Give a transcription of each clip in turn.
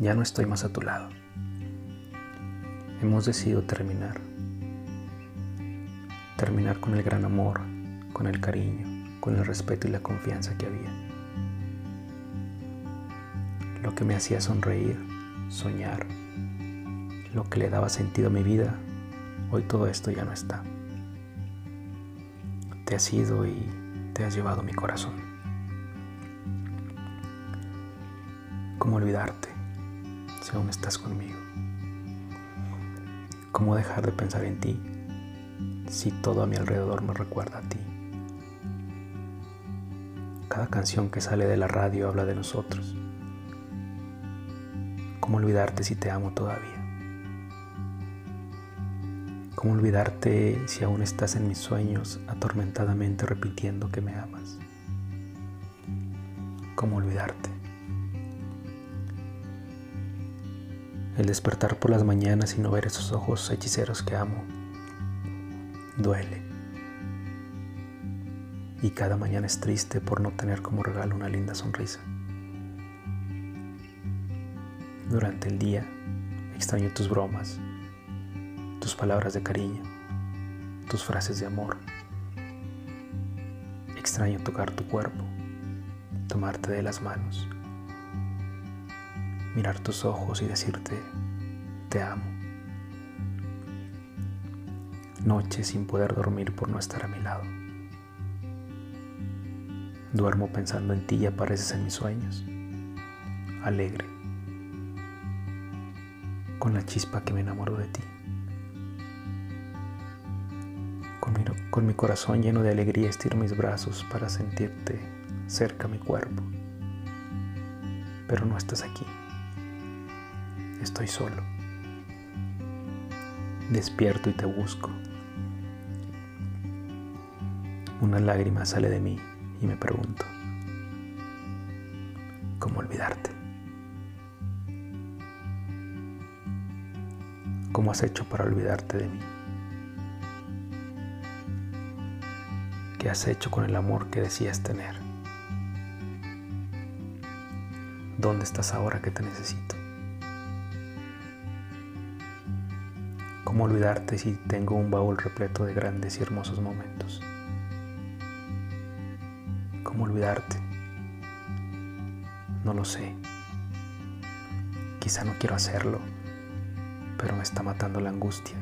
Ya no estoy más a tu lado. Hemos decidido terminar. Terminar con el gran amor, con el cariño, con el respeto y la confianza que había. Lo que me hacía sonreír, soñar, lo que le daba sentido a mi vida, hoy todo esto ya no está. Te has ido y te has llevado mi corazón. ¿Cómo olvidarte si aún estás conmigo? ¿Cómo dejar de pensar en ti si todo a mi alrededor me recuerda a ti? Cada canción que sale de la radio habla de nosotros. ¿Cómo olvidarte si te amo todavía? ¿Cómo olvidarte si aún estás en mis sueños atormentadamente repitiendo que me amas? ¿Cómo olvidarte? El despertar por las mañanas y no ver esos ojos hechiceros que amo duele. Y cada mañana es triste por no tener como regalo una linda sonrisa. Durante el día extraño tus bromas, tus palabras de cariño, tus frases de amor. Extraño tocar tu cuerpo, tomarte de las manos, mirar tus ojos y decirte, te amo. Noche sin poder dormir por no estar a mi lado. Duermo pensando en ti y apareces en mis sueños, alegre, con la chispa que me enamoró de ti. Con mi, corazón lleno de alegría estiro mis brazos para sentirte cerca a mi cuerpo. Pero no estás aquí. Estoy solo. Despierto y te busco. Una lágrima sale de mí y me pregunto, ¿cómo olvidarte? ¿Cómo has hecho para olvidarte de mí? ¿Qué has hecho con el amor que decías tener? ¿Dónde estás ahora que te necesito? ¿Cómo olvidarte si tengo un baúl repleto de grandes y hermosos momentos? ¿Cómo olvidarte? No lo sé. Quizá no quiero hacerlo, pero me está matando la angustia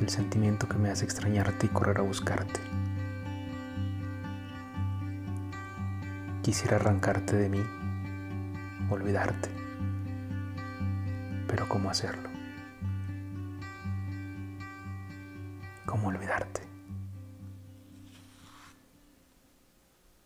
el sentimiento que me hace extrañarte y correr a buscarte. Quisiera arrancarte de mí, olvidarte, pero ¿cómo hacerlo? ¿Cómo olvidarte?